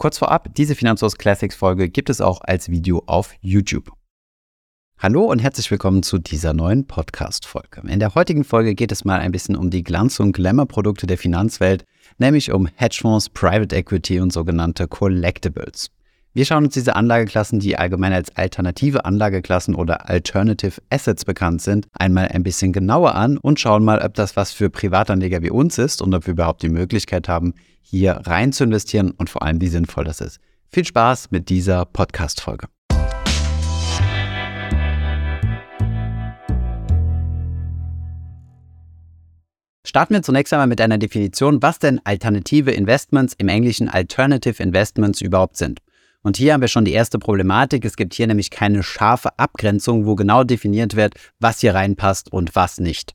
Kurz vorab, diese Finanzhaus Classics Folge gibt es auch als Video auf YouTube. Hallo und herzlich willkommen zu dieser neuen Podcast-Folge. In der heutigen Folge geht es mal ein bisschen um die Glanz- und Glamour-Produkte der Finanzwelt, nämlich um Hedgefonds, Private Equity und sogenannte Collectibles. Wir schauen uns diese Anlageklassen, die allgemein als alternative Anlageklassen oder Alternative Assets bekannt sind, einmal ein bisschen genauer an und schauen mal, ob das was für Privatanleger wie uns ist und ob wir überhaupt die Möglichkeit haben, hier rein zu investieren und vor allem, wie sinnvoll das ist. Viel Spaß mit dieser Podcast-Folge. Starten wir zunächst einmal mit einer Definition, was denn alternative Investments im Englischen Alternative Investments überhaupt sind. Und hier haben wir schon die erste Problematik. Es gibt hier nämlich keine scharfe Abgrenzung, wo genau definiert wird, was hier reinpasst und was nicht.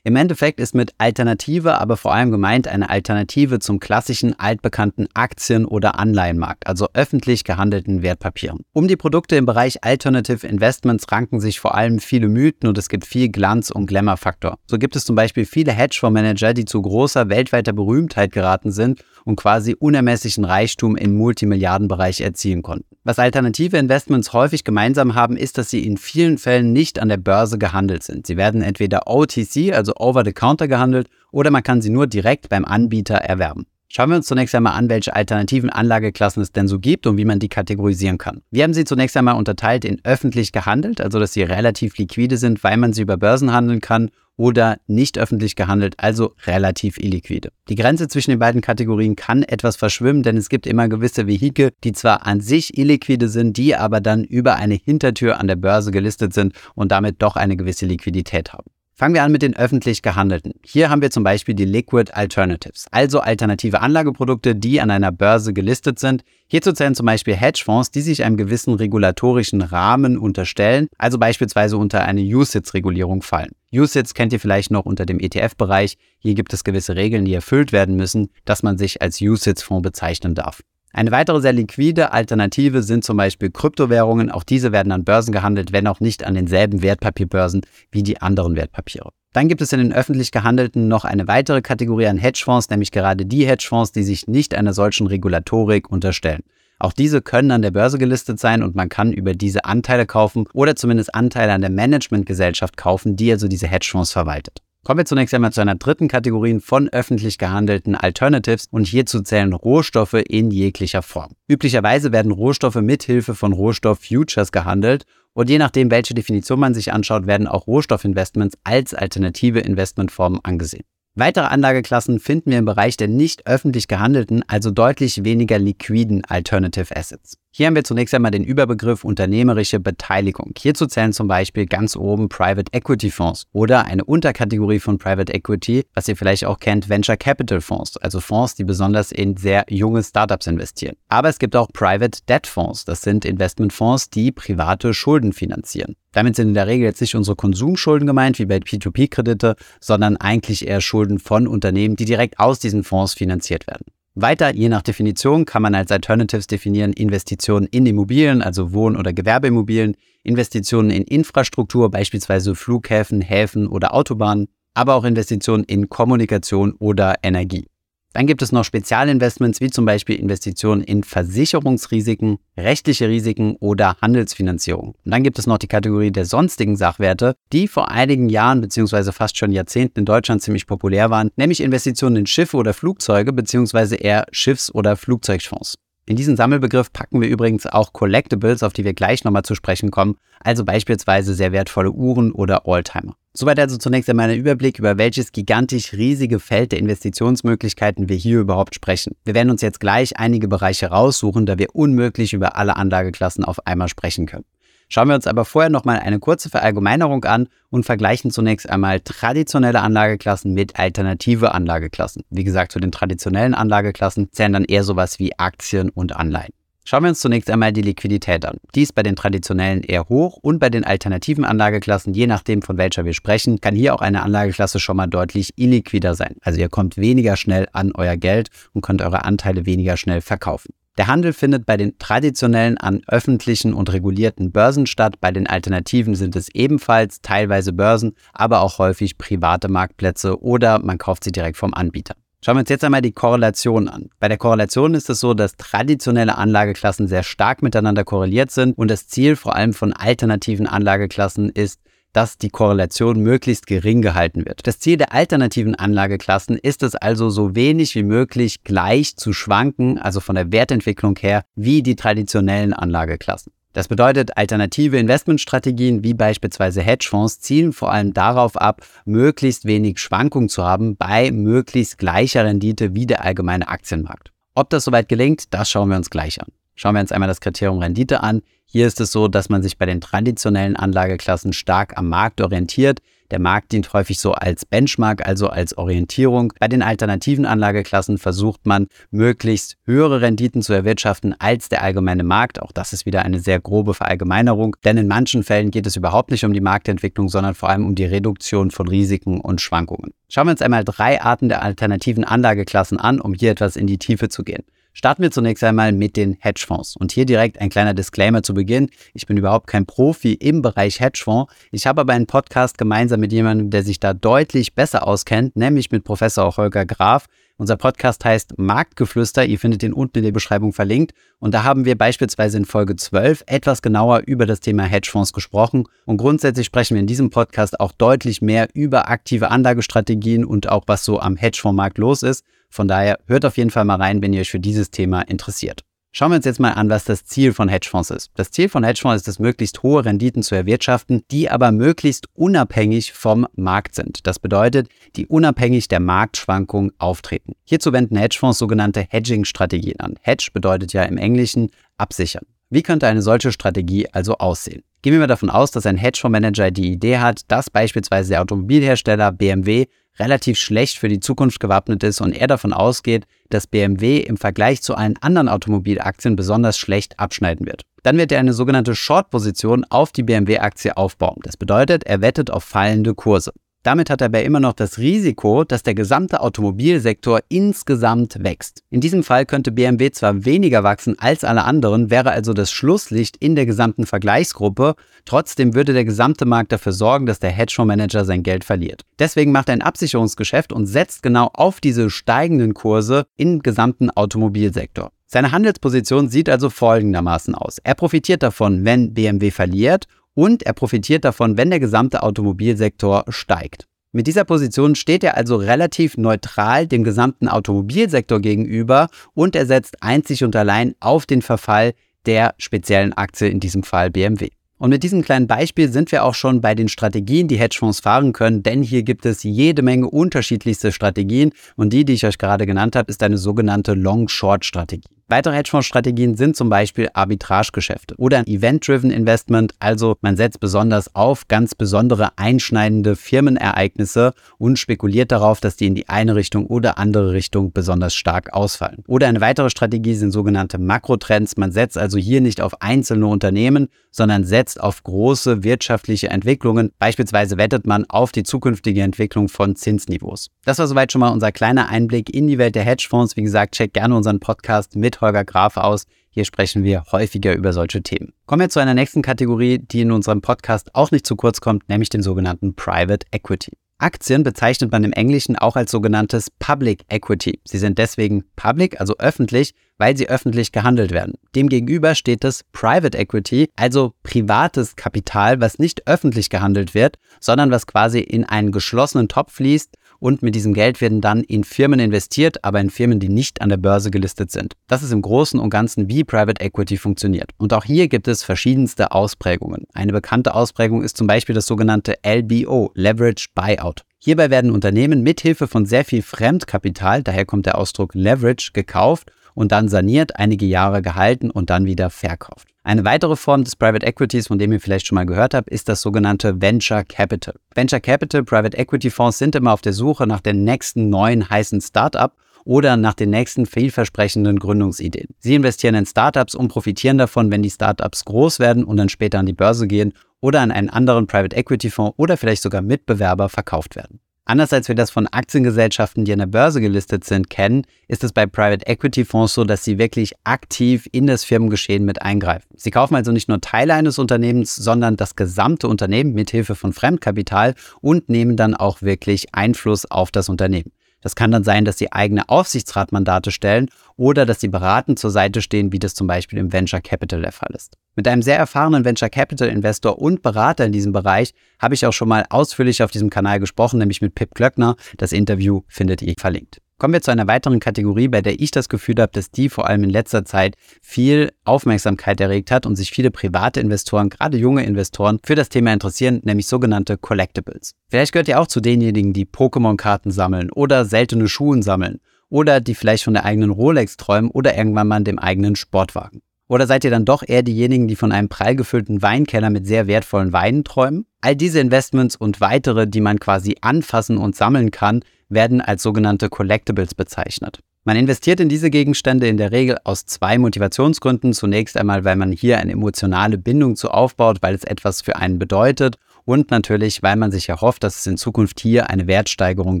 Im Endeffekt ist mit Alternative aber vor allem gemeint eine Alternative zum klassischen altbekannten Aktien- oder Anleihenmarkt, also öffentlich gehandelten Wertpapieren. Um die Produkte im Bereich Alternative Investments ranken sich vor allem viele Mythen und es gibt viel Glanz- und Glamour-Faktor. So gibt es zum Beispiel viele Hedgefondsmanager, die zu großer weltweiter Berühmtheit geraten sind und quasi unermesslichen Reichtum im Multimilliardenbereich erzielen konnten. Was alternative Investments häufig gemeinsam haben, ist, dass sie in vielen Fällen nicht an der Börse gehandelt sind. Sie werden entweder OTC, also over the counter gehandelt, oder man kann sie nur direkt beim Anbieter erwerben. Schauen wir uns zunächst einmal an, welche alternativen Anlageklassen es denn so gibt und wie man die kategorisieren kann. Wir haben sie zunächst einmal unterteilt in öffentlich gehandelt, also dass sie relativ liquide sind, weil man sie über Börsen handeln kann oder nicht öffentlich gehandelt, also relativ illiquide. Die Grenze zwischen den beiden Kategorien kann etwas verschwimmen, denn es gibt immer gewisse Vehikel, die zwar an sich illiquide sind, die aber dann über eine Hintertür an der Börse gelistet sind und damit doch eine gewisse Liquidität haben. Fangen wir an mit den öffentlich gehandelten. Hier haben wir zum Beispiel die Liquid Alternatives, also alternative Anlageprodukte, die an einer Börse gelistet sind. Hierzu zählen zum Beispiel Hedgefonds, die sich einem gewissen regulatorischen Rahmen unterstellen, also beispielsweise unter eine USITS-Regulierung fallen. USITS kennt ihr vielleicht noch unter dem ETF-Bereich. Hier gibt es gewisse Regeln, die erfüllt werden müssen, dass man sich als USITS-Fonds bezeichnen darf. Eine weitere sehr liquide Alternative sind zum Beispiel Kryptowährungen. Auch diese werden an Börsen gehandelt, wenn auch nicht an denselben Wertpapierbörsen wie die anderen Wertpapiere. Dann gibt es in den öffentlich gehandelten noch eine weitere Kategorie an Hedgefonds, nämlich gerade die Hedgefonds, die sich nicht einer solchen Regulatorik unterstellen. Auch diese können an der Börse gelistet sein und man kann über diese Anteile kaufen oder zumindest Anteile an der Managementgesellschaft kaufen, die also diese Hedgefonds verwaltet. Kommen wir zunächst einmal zu einer dritten Kategorie von öffentlich gehandelten Alternatives und hierzu zählen Rohstoffe in jeglicher Form. Üblicherweise werden Rohstoffe mithilfe von Rohstofffutures gehandelt und je nachdem, welche Definition man sich anschaut, werden auch Rohstoffinvestments als alternative Investmentformen angesehen. Weitere Anlageklassen finden wir im Bereich der nicht öffentlich gehandelten, also deutlich weniger liquiden Alternative Assets. Hier haben wir zunächst einmal den Überbegriff unternehmerische Beteiligung. Hierzu zählen zum Beispiel ganz oben Private Equity Fonds oder eine Unterkategorie von Private Equity, was ihr vielleicht auch kennt, Venture Capital Fonds, also Fonds, die besonders in sehr junge Startups investieren. Aber es gibt auch Private Debt Fonds, das sind Investmentfonds, die private Schulden finanzieren. Damit sind in der Regel jetzt nicht unsere Konsumschulden gemeint, wie bei P2P-Kredite, sondern eigentlich eher Schulden von Unternehmen, die direkt aus diesen Fonds finanziert werden. Weiter, je nach Definition, kann man als Alternatives definieren Investitionen in Immobilien, also Wohn- oder Gewerbeimmobilien, Investitionen in Infrastruktur, beispielsweise Flughäfen, Häfen oder Autobahnen, aber auch Investitionen in Kommunikation oder Energie. Dann gibt es noch Spezialinvestments wie zum Beispiel Investitionen in Versicherungsrisiken, rechtliche Risiken oder Handelsfinanzierung. Und dann gibt es noch die Kategorie der sonstigen Sachwerte, die vor einigen Jahren bzw. fast schon Jahrzehnten in Deutschland ziemlich populär waren, nämlich Investitionen in Schiffe oder Flugzeuge bzw. eher Schiffs- oder Flugzeugfonds. In diesen Sammelbegriff packen wir übrigens auch Collectibles, auf die wir gleich nochmal zu sprechen kommen, also beispielsweise sehr wertvolle Uhren oder Oldtimer. Soweit also zunächst einmal ein Überblick über welches gigantisch riesige Feld der Investitionsmöglichkeiten wir hier überhaupt sprechen. Wir werden uns jetzt gleich einige Bereiche raussuchen, da wir unmöglich über alle Anlageklassen auf einmal sprechen können. Schauen wir uns aber vorher nochmal eine kurze Verallgemeinerung an und vergleichen zunächst einmal traditionelle Anlageklassen mit alternative Anlageklassen. Wie gesagt, zu den traditionellen Anlageklassen zählen dann eher sowas wie Aktien und Anleihen. Schauen wir uns zunächst einmal die Liquidität an. Die ist bei den traditionellen eher hoch und bei den alternativen Anlageklassen, je nachdem von welcher wir sprechen, kann hier auch eine Anlageklasse schon mal deutlich illiquider sein. Also ihr kommt weniger schnell an euer Geld und könnt eure Anteile weniger schnell verkaufen. Der Handel findet bei den traditionellen an öffentlichen und regulierten Börsen statt. Bei den Alternativen sind es ebenfalls teilweise Börsen, aber auch häufig private Marktplätze oder man kauft sie direkt vom Anbieter. Schauen wir uns jetzt einmal die Korrelation an. Bei der Korrelation ist es so, dass traditionelle Anlageklassen sehr stark miteinander korreliert sind und das Ziel vor allem von alternativen Anlageklassen ist, dass die Korrelation möglichst gering gehalten wird. Das Ziel der alternativen Anlageklassen ist es also, so wenig wie möglich gleich zu schwanken, also von der Wertentwicklung her, wie die traditionellen Anlageklassen. Das bedeutet, alternative Investmentstrategien wie beispielsweise Hedgefonds zielen vor allem darauf ab, möglichst wenig Schwankung zu haben bei möglichst gleicher Rendite wie der allgemeine Aktienmarkt. Ob das soweit gelingt, das schauen wir uns gleich an. Schauen wir uns einmal das Kriterium Rendite an. Hier ist es so, dass man sich bei den traditionellen Anlageklassen stark am Markt orientiert. Der Markt dient häufig so als Benchmark, also als Orientierung. Bei den alternativen Anlageklassen versucht man, möglichst höhere Renditen zu erwirtschaften als der allgemeine Markt. Auch das ist wieder eine sehr grobe Verallgemeinerung, denn in manchen Fällen geht es überhaupt nicht um die Marktentwicklung, sondern vor allem um die Reduktion von Risiken und Schwankungen. Schauen wir uns einmal drei Arten der alternativen Anlageklassen an, um hier etwas in die Tiefe zu gehen. Starten wir zunächst einmal mit den Hedgefonds. Und hier direkt ein kleiner Disclaimer zu Beginn. Ich bin überhaupt kein Profi im Bereich Hedgefonds. Ich habe aber einen Podcast gemeinsam mit jemandem, der sich da deutlich besser auskennt, nämlich mit Professor Holger Graf. Unser Podcast heißt Marktgeflüster. Ihr findet ihn unten in der Beschreibung verlinkt. Und da haben wir beispielsweise in Folge 12 etwas genauer über das Thema Hedgefonds gesprochen. Und grundsätzlich sprechen wir in diesem Podcast auch deutlich mehr über aktive Anlagestrategien und auch was so am Hedgefondsmarkt los ist. Von daher hört auf jeden Fall mal rein, wenn ihr euch für dieses Thema interessiert. Schauen wir uns jetzt mal an, was das Ziel von Hedgefonds ist. Das Ziel von Hedgefonds ist es, möglichst hohe Renditen zu erwirtschaften, die aber möglichst unabhängig vom Markt sind. Das bedeutet, die unabhängig der Marktschwankung auftreten. Hierzu wenden Hedgefonds sogenannte Hedging-Strategien an. Hedge bedeutet ja im Englischen absichern. Wie könnte eine solche Strategie also aussehen? Gehen wir mal davon aus, dass ein Hedgefondsmanager die Idee hat, dass beispielsweise der Automobilhersteller BMW relativ schlecht für die Zukunft gewappnet ist und er davon ausgeht, dass BMW im Vergleich zu allen anderen Automobilaktien besonders schlecht abschneiden wird. Dann wird er eine sogenannte Short-Position auf die BMW-Aktie aufbauen. Das bedeutet, er wettet auf fallende Kurse. Damit hat er aber immer noch das Risiko, dass der gesamte Automobilsektor insgesamt wächst. In diesem Fall könnte BMW zwar weniger wachsen als alle anderen, wäre also das Schlusslicht in der gesamten Vergleichsgruppe, trotzdem würde der gesamte Markt dafür sorgen, dass der Hedgefondsmanager sein Geld verliert. Deswegen macht er ein Absicherungsgeschäft und setzt genau auf diese steigenden Kurse im gesamten Automobilsektor. Seine Handelsposition sieht also folgendermaßen aus. Er profitiert davon, wenn BMW verliert und er profitiert davon, wenn der gesamte Automobilsektor steigt. Mit dieser Position steht er also relativ neutral dem gesamten Automobilsektor gegenüber und er setzt einzig und allein auf den Verfall der speziellen Aktie, in diesem Fall BMW. Und mit diesem kleinen Beispiel sind wir auch schon bei den Strategien, die Hedgefonds fahren können, denn hier gibt es jede Menge unterschiedlichste Strategien und die, die ich euch gerade genannt habe, ist eine sogenannte Long-Short-Strategie. Weitere Hedgefonds-Strategien sind zum Beispiel Arbitragegeschäfte oder Event-Driven Investment, also man setzt besonders auf ganz besondere einschneidende Firmenereignisse und spekuliert darauf, dass die in die eine Richtung oder andere Richtung besonders stark ausfallen. Oder eine weitere Strategie sind sogenannte Makrotrends. Man setzt also hier nicht auf einzelne Unternehmen, sondern setzt auf große wirtschaftliche Entwicklungen. Beispielsweise wettet man auf die zukünftige Entwicklung von Zinsniveaus. Das war soweit schon mal unser kleiner Einblick in die Welt der Hedgefonds. Wie gesagt, checkt gerne unseren Podcast mit Holger Graf aus. Hier sprechen wir häufiger über solche Themen. Kommen wir zu einer nächsten Kategorie, die in unserem Podcast auch nicht zu kurz kommt, nämlich den sogenannten Private Equity. Aktien bezeichnet man im Englischen auch als sogenanntes Public Equity. Sie sind deswegen public, also öffentlich, weil sie öffentlich gehandelt werden. Demgegenüber steht das Private Equity, also privates Kapital, was nicht öffentlich gehandelt wird, sondern was quasi in einen geschlossenen Topf fließt und mit diesem Geld werden dann in Firmen investiert, aber in Firmen, die nicht an der Börse gelistet sind. Das ist im Großen und Ganzen, wie Private Equity funktioniert. Und auch hier gibt es verschiedenste Ausprägungen. Eine bekannte Ausprägung ist zum Beispiel das sogenannte LBO, Leverage Buyout. Hierbei werden Unternehmen mithilfe von sehr viel Fremdkapital, daher kommt der Ausdruck Leverage, gekauft und dann saniert, einige Jahre gehalten und dann wieder verkauft. Eine weitere Form des Private Equities, von dem ihr vielleicht schon mal gehört habt, ist das sogenannte Venture Capital. Venture Capital, Private Equity Fonds sind immer auf der Suche nach dem nächsten neuen heißen Startup oder nach den nächsten vielversprechenden Gründungsideen. Sie investieren in Startups und profitieren davon, wenn die Startups groß werden und dann später an die Börse gehen oder an einen anderen Private Equity Fonds oder vielleicht sogar Mitbewerber verkauft werden. Anders als wir das von Aktiengesellschaften, die an der Börse gelistet sind, kennen, ist es bei Private Equity Fonds so, dass sie wirklich aktiv in das Firmengeschehen mit eingreifen. Sie kaufen also nicht nur Teile eines Unternehmens, sondern das gesamte Unternehmen mit Hilfe von Fremdkapital und nehmen dann auch wirklich Einfluss auf das Unternehmen. Das kann dann sein, dass sie eigene Aufsichtsratmandate stellen oder dass sie beratend zur Seite stehen, wie das zum Beispiel im Venture Capital der Fall ist. Mit einem sehr erfahrenen Venture Capital Investor und Berater in diesem Bereich habe ich auch schon mal ausführlich auf diesem Kanal gesprochen, nämlich mit Pip Klöckner. Das Interview findet ihr verlinkt. Kommen wir zu einer weiteren Kategorie, bei der ich das Gefühl habe, dass die vor allem in letzter Zeit viel Aufmerksamkeit erregt hat und sich viele private Investoren, gerade junge Investoren, für das Thema interessieren, nämlich sogenannte Collectibles. Vielleicht gehört ihr auch zu denjenigen, die Pokémon-Karten sammeln oder seltene Schuhen sammeln oder die vielleicht von der eigenen Rolex träumen oder irgendwann mal dem eigenen Sportwagen. Oder seid ihr dann doch eher diejenigen, die von einem prall gefüllten Weinkeller mit sehr wertvollen Weinen träumen? All diese Investments und weitere, die man quasi anfassen und sammeln kann, werden als sogenannte Collectibles bezeichnet. Man investiert in diese Gegenstände in der Regel aus zwei Motivationsgründen. Zunächst einmal, weil man hier eine emotionale Bindung zu aufbaut, weil es etwas für einen bedeutet und natürlich, weil man sich erhofft, dass es in Zukunft hier eine Wertsteigerung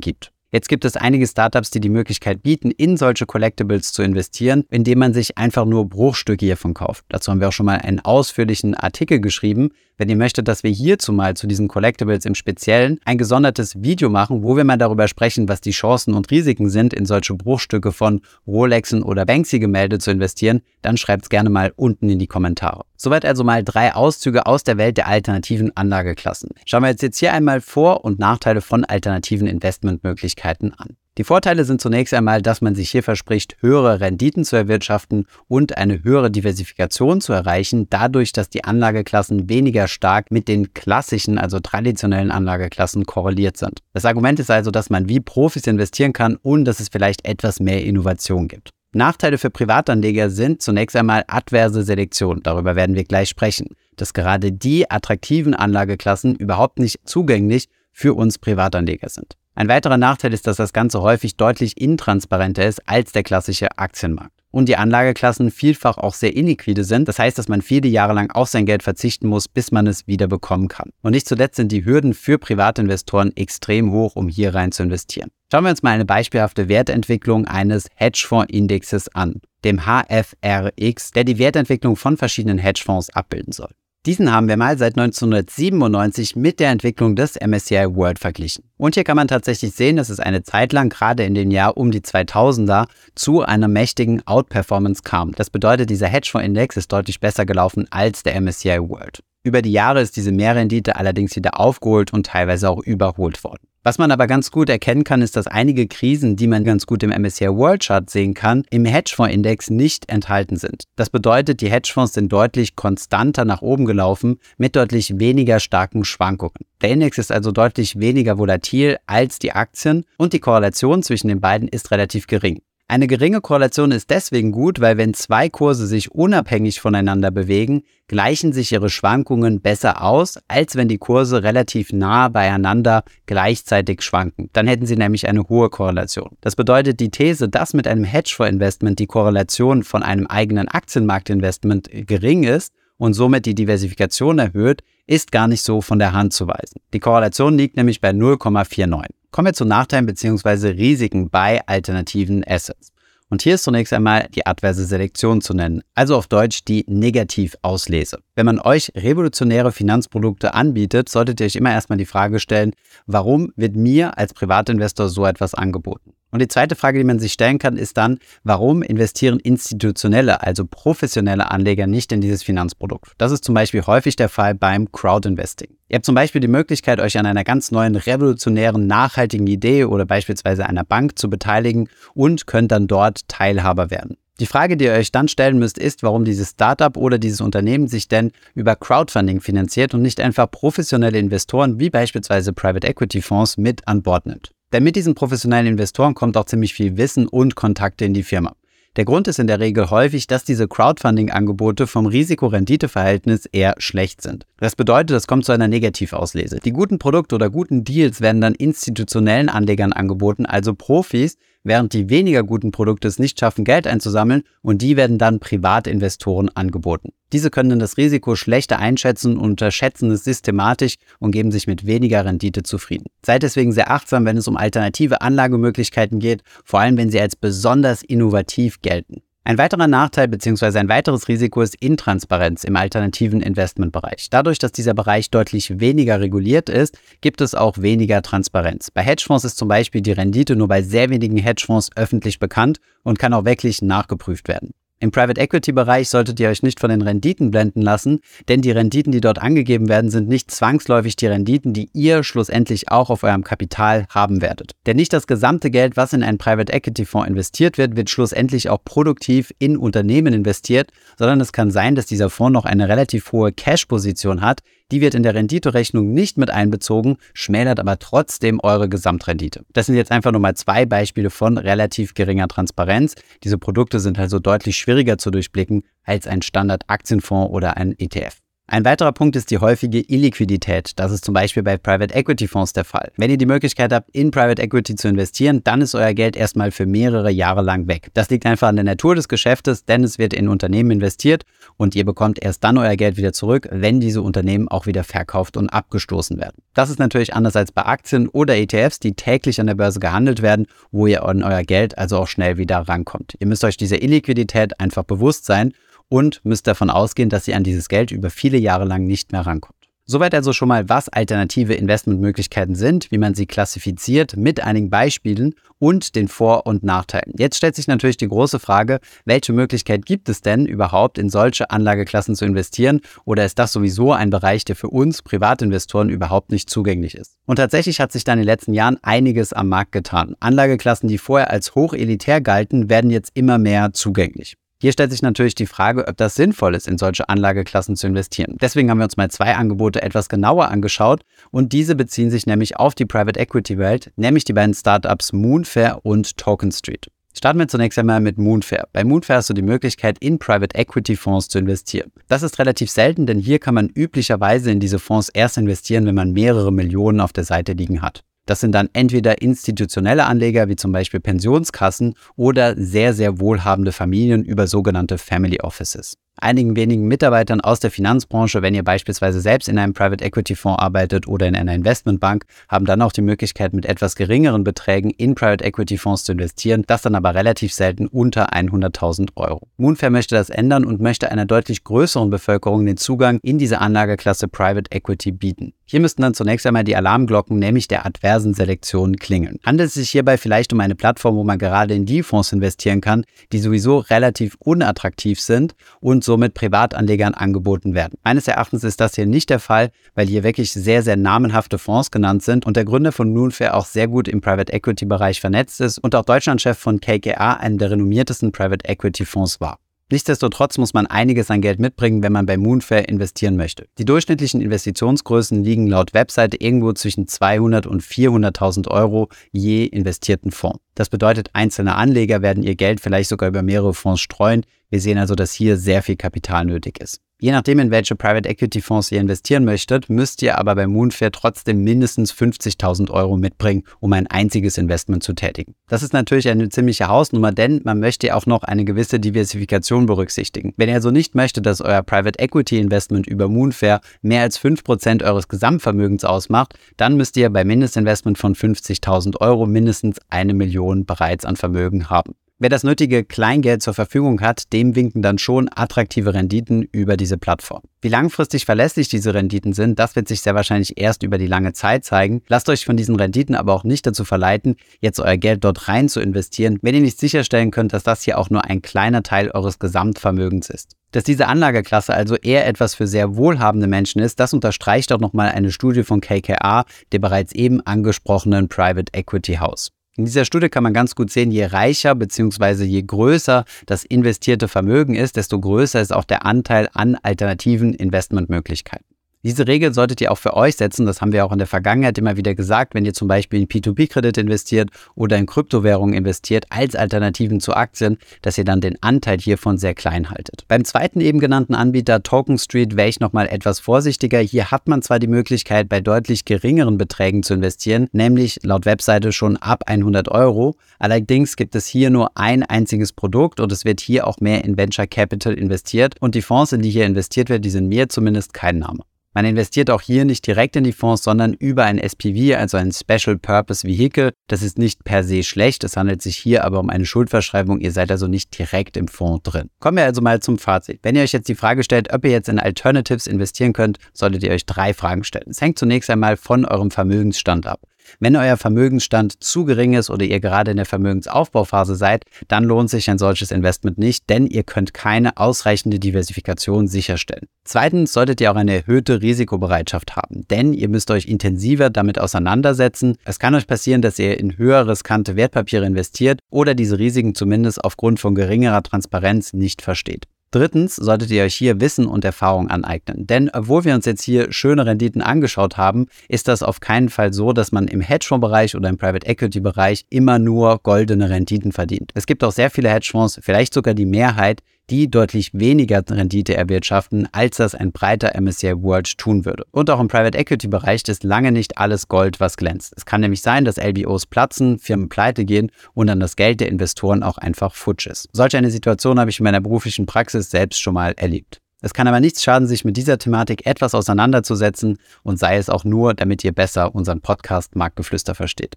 gibt. Jetzt gibt es einige Startups, die die Möglichkeit bieten, in solche Collectibles zu investieren, indem man sich einfach nur Bruchstücke hiervon kauft. Dazu haben wir auch schon mal einen ausführlichen Artikel geschrieben. Wenn ihr möchtet, dass wir hierzu mal zu diesen Collectibles im Speziellen ein gesondertes Video machen, wo wir mal darüber sprechen, was die Chancen und Risiken sind, in solche Bruchstücke von Rolexen oder Banksy-Gemälde zu investieren, dann schreibt es gerne mal unten in die Kommentare. Soweit also mal drei Auszüge aus der Welt der alternativen Anlageklassen. Schauen wir jetzt hier einmal Vor- und Nachteile von alternativen Investmentmöglichkeiten an. Die Vorteile sind zunächst einmal, dass man sich hier verspricht, höhere Renditen zu erwirtschaften und eine höhere Diversifikation zu erreichen, dadurch, dass die Anlageklassen weniger stark mit den klassischen, also traditionellen Anlageklassen korreliert sind. Das Argument ist also, dass man wie Profis investieren kann und dass es vielleicht etwas mehr Innovation gibt. Nachteile für Privatanleger sind zunächst einmal adverse Selektion. Darüber werden wir gleich sprechen. Dass gerade die attraktiven Anlageklassen überhaupt nicht zugänglich für uns Privatanleger sind. Ein weiterer Nachteil ist, dass das Ganze häufig deutlich intransparenter ist als der klassische Aktienmarkt. Und die Anlageklassen vielfach auch sehr illiquide sind. Das heißt, dass man viele Jahre lang auf sein Geld verzichten muss, bis man es wieder bekommen kann. Und nicht zuletzt sind die Hürden für Privatinvestoren extrem hoch, um hier rein zu investieren. Schauen wir uns mal eine beispielhafte Wertentwicklung eines Hedgefonds-Indexes an, dem HFRX, der die Wertentwicklung von verschiedenen Hedgefonds abbilden soll. Diesen haben wir mal seit 1997 mit der Entwicklung des MSCI World verglichen. Und hier kann man tatsächlich sehen, dass es eine Zeit lang, gerade in dem Jahr um die 2000er, zu einer mächtigen Outperformance kam. Das bedeutet, dieser Hedgefonds-Index ist deutlich besser gelaufen als der MSCI World. Über die Jahre ist diese Mehrrendite allerdings wieder aufgeholt und teilweise auch überholt worden. Was man aber ganz gut erkennen kann, ist, dass einige Krisen, die man ganz gut im MSCI World Chart sehen kann, im Hedgefonds-Index nicht enthalten sind. Das bedeutet, die Hedgefonds sind deutlich konstanter nach oben gelaufen mit deutlich weniger starken Schwankungen. Der Index ist also deutlich weniger volatil als die Aktien und die Korrelation zwischen den beiden ist relativ gering. Eine geringe Korrelation ist deswegen gut, weil wenn zwei Kurse sich unabhängig voneinander bewegen, gleichen sich ihre Schwankungen besser aus, als wenn die Kurse relativ nah beieinander gleichzeitig schwanken. Dann hätten sie nämlich eine hohe Korrelation. Das bedeutet, die These, dass mit einem Hedgefonds-Investment die Korrelation von einem eigenen Aktienmarktinvestment gering ist und somit die Diversifikation erhöht, ist gar nicht so von der Hand zu weisen. Die Korrelation liegt nämlich bei 0,49. Kommen wir zu Nachteilen bzw. Risiken bei alternativen Assets. Und hier ist zunächst einmal die adverse Selektion zu nennen, also auf Deutsch die Negativauslese. Wenn man euch revolutionäre Finanzprodukte anbietet, solltet ihr euch immer erstmal die Frage stellen, warum wird mir als Privatinvestor so etwas angeboten? Und die zweite Frage, die man sich stellen kann, ist dann, warum investieren institutionelle, also professionelle Anleger nicht in dieses Finanzprodukt? Das ist zum Beispiel häufig der Fall beim Crowdinvesting. Ihr habt zum Beispiel die Möglichkeit, euch an einer ganz neuen, revolutionären, nachhaltigen Idee oder beispielsweise einer Bank zu beteiligen und könnt dann dort Teilhaber werden. Die Frage, die ihr euch dann stellen müsst, ist, warum dieses Startup oder dieses Unternehmen sich denn über Crowdfunding finanziert und nicht einfach professionelle Investoren wie beispielsweise Private Equity Fonds mit an Bord nimmt. Denn mit diesen professionellen Investoren kommt auch ziemlich viel Wissen und Kontakte in die Firma. Der Grund ist in der Regel häufig, dass diese Crowdfunding-Angebote vom Risiko-Rendite-Verhältnis eher schlecht sind. Das bedeutet, es kommt zu einer Negativauslese. Die guten Produkte oder guten Deals werden dann institutionellen Anlegern angeboten, also Profis, während die weniger guten Produkte es nicht schaffen, Geld einzusammeln und die werden dann Privatinvestoren angeboten. Diese können das Risiko schlechter einschätzen und unterschätzen es systematisch und geben sich mit weniger Rendite zufrieden. Seid deswegen sehr achtsam, wenn es um alternative Anlagemöglichkeiten geht, vor allem wenn sie als besonders innovativ gelten. Ein weiterer Nachteil bzw. ein weiteres Risiko ist Intransparenz im alternativen Investmentbereich. Dadurch, dass dieser Bereich deutlich weniger reguliert ist, gibt es auch weniger Transparenz. Bei Hedgefonds ist zum Beispiel die Rendite nur bei sehr wenigen Hedgefonds öffentlich bekannt und kann auch wirklich nachgeprüft werden. Im Private Equity Bereich solltet ihr euch nicht von den Renditen blenden lassen, denn die Renditen, die dort angegeben werden, sind nicht zwangsläufig die Renditen, die ihr schlussendlich auch auf eurem Kapital haben werdet. Denn nicht das gesamte Geld, was in einen Private Equity Fonds investiert wird, wird schlussendlich auch produktiv in Unternehmen investiert, sondern es kann sein, dass dieser Fonds noch eine relativ hohe Cash-Position hat, die wird in der Renditerechnung nicht mit einbezogen, schmälert aber trotzdem eure Gesamtrendite. Das sind jetzt einfach nur mal zwei Beispiele von relativ geringer Transparenz. Diese Produkte sind also deutlich schwieriger zu durchblicken als ein Standard-Aktienfonds oder ein ETF. Ein weiterer Punkt ist die häufige Illiquidität. Das ist zum Beispiel bei Private Equity Fonds der Fall. Wenn ihr die Möglichkeit habt, in Private Equity zu investieren, dann ist euer Geld erstmal für mehrere Jahre lang weg. Das liegt einfach an der Natur des Geschäftes, denn es wird in Unternehmen investiert und ihr bekommt erst dann euer Geld wieder zurück, wenn diese Unternehmen auch wieder verkauft und abgestoßen werden. Das ist natürlich anders als bei Aktien oder ETFs, die täglich an der Börse gehandelt werden, wo ihr an euer Geld also auch schnell wieder rankommt. Ihr müsst euch dieser Illiquidität einfach bewusst sein und müsst davon ausgehen, dass ihr an dieses Geld über viele Jahre lang nicht mehr rankommt. Soweit also schon mal, was alternative Investmentmöglichkeiten sind, wie man sie klassifiziert, mit einigen Beispielen und den Vor- und Nachteilen. Jetzt stellt sich natürlich die große Frage, welche Möglichkeit gibt es denn überhaupt in solche Anlageklassen zu investieren oder ist das sowieso ein Bereich, der für uns Privatinvestoren überhaupt nicht zugänglich ist? Und tatsächlich hat sich dann in den letzten Jahren einiges am Markt getan. Anlageklassen, die vorher als hochelitär galten, werden jetzt immer mehr zugänglich. Hier stellt sich natürlich die Frage, ob das sinnvoll ist, in solche Anlageklassen zu investieren. Deswegen haben wir uns mal zwei Angebote etwas genauer angeschaut und diese beziehen sich nämlich auf die Private Equity Welt, nämlich die beiden Startups Moonfair und Token Street. Starten wir zunächst einmal mit Moonfair. Bei Moonfair hast du die Möglichkeit, in Private Equity Fonds zu investieren. Das ist relativ selten, denn hier kann man üblicherweise in diese Fonds erst investieren, wenn man mehrere Millionen auf der Seite liegen hat. Das sind dann entweder institutionelle Anleger wie zum Beispiel Pensionskassen oder sehr, sehr wohlhabende Familien über sogenannte Family Offices einigen wenigen Mitarbeitern aus der Finanzbranche, wenn ihr beispielsweise selbst in einem Private Equity Fonds arbeitet oder in einer Investmentbank, haben dann auch die Möglichkeit, mit etwas geringeren Beträgen in Private Equity Fonds zu investieren, das dann aber relativ selten unter 100.000 Euro. Moonfair möchte das ändern und möchte einer deutlich größeren Bevölkerung den Zugang in diese Anlageklasse Private Equity bieten. Hier müssten dann zunächst einmal die Alarmglocken, nämlich der adversen Selektion, klingeln. Handelt es sich hierbei vielleicht um eine Plattform, wo man gerade in die Fonds investieren kann, die sowieso relativ unattraktiv sind und somit Privatanlegern angeboten werden. Meines Erachtens ist das hier nicht der Fall, weil hier wirklich sehr, sehr namenhafte Fonds genannt sind und der Gründer von Moonfair auch sehr gut im Private Equity Bereich vernetzt ist und auch Deutschlandchef von KKA, einem der renommiertesten Private Equity Fonds war. Nichtsdestotrotz muss man einiges an Geld mitbringen, wenn man bei Moonfair investieren möchte. Die durchschnittlichen Investitionsgrößen liegen laut Webseite irgendwo zwischen 200 und 400.000 Euro je investierten Fonds. Das bedeutet, einzelne Anleger werden ihr Geld vielleicht sogar über mehrere Fonds streuen. Wir sehen also, dass hier sehr viel Kapital nötig ist. Je nachdem, in welche Private Equity Fonds ihr investieren möchtet, müsst ihr aber bei Moonfair trotzdem mindestens 50.000 Euro mitbringen, um ein einziges Investment zu tätigen. Das ist natürlich eine ziemliche Hausnummer, denn man möchte auch noch eine gewisse Diversifikation berücksichtigen. Wenn ihr also nicht möchtet, dass euer Private Equity Investment über Moonfair mehr als 5% eures Gesamtvermögens ausmacht, dann müsst ihr bei Mindestinvestment von 50.000 Euro mindestens eine Million bereits an Vermögen haben. Wer das nötige Kleingeld zur Verfügung hat, dem winken dann schon attraktive Renditen über diese Plattform. Wie langfristig verlässlich diese Renditen sind, das wird sich sehr wahrscheinlich erst über die lange Zeit zeigen. Lasst euch von diesen Renditen aber auch nicht dazu verleiten, jetzt euer Geld dort rein zu investieren, wenn ihr nicht sicherstellen könnt, dass das hier auch nur ein kleiner Teil eures Gesamtvermögens ist. Dass diese Anlageklasse also eher etwas für sehr wohlhabende Menschen ist, das unterstreicht auch nochmal eine Studie von KKA, der bereits eben angesprochenen Private Equity House. In dieser Studie kann man ganz gut sehen, je reicher bzw. je größer das investierte Vermögen ist, desto größer ist auch der Anteil an alternativen Investmentmöglichkeiten. Diese Regel solltet ihr auch für euch setzen. Das haben wir auch in der Vergangenheit immer wieder gesagt, wenn ihr zum Beispiel in P2P-Kredit investiert oder in Kryptowährungen investiert als Alternativen zu Aktien, dass ihr dann den Anteil hiervon sehr klein haltet. Beim zweiten eben genannten Anbieter Token Street wäre ich nochmal etwas vorsichtiger. Hier hat man zwar die Möglichkeit, bei deutlich geringeren Beträgen zu investieren, nämlich laut Webseite schon ab 100 Euro. Allerdings gibt es hier nur ein einziges Produkt und es wird hier auch mehr in Venture Capital investiert und die Fonds, in die hier investiert wird, die sind mir zumindest kein Name. Man investiert auch hier nicht direkt in die Fonds, sondern über ein SPV, also ein Special Purpose Vehicle. Das ist nicht per se schlecht, es handelt sich hier aber um eine Schuldverschreibung, ihr seid also nicht direkt im Fonds drin. Kommen wir also mal zum Fazit. Wenn ihr euch jetzt die Frage stellt, ob ihr jetzt in Alternatives investieren könnt, solltet ihr euch drei Fragen stellen. Es hängt zunächst einmal von eurem Vermögensstand ab. Wenn euer Vermögensstand zu gering ist oder ihr gerade in der Vermögensaufbauphase seid, dann lohnt sich ein solches Investment nicht, denn ihr könnt keine ausreichende Diversifikation sicherstellen. Zweitens solltet ihr auch eine erhöhte Risikobereitschaft haben, denn ihr müsst euch intensiver damit auseinandersetzen. Es kann euch passieren, dass ihr in höher riskante Wertpapiere investiert oder diese Risiken zumindest aufgrund von geringerer Transparenz nicht versteht. Drittens solltet ihr euch hier Wissen und Erfahrung aneignen. Denn obwohl wir uns jetzt hier schöne Renditen angeschaut haben, ist das auf keinen Fall so, dass man im Hedgefonds-Bereich oder im Private Equity-Bereich immer nur goldene Renditen verdient. Es gibt auch sehr viele Hedgefonds, vielleicht sogar die Mehrheit, die deutlich weniger Rendite erwirtschaften, als das ein breiter MSCI World tun würde. Und auch im Private Equity Bereich ist lange nicht alles Gold, was glänzt. Es kann nämlich sein, dass LBOs platzen, Firmen pleite gehen und dann das Geld der Investoren auch einfach futsch ist. Solch eine Situation habe ich in meiner beruflichen Praxis selbst schon mal erlebt. Es kann aber nichts schaden, sich mit dieser Thematik etwas auseinanderzusetzen und sei es auch nur, damit ihr besser unseren Podcast Marktgeflüster versteht.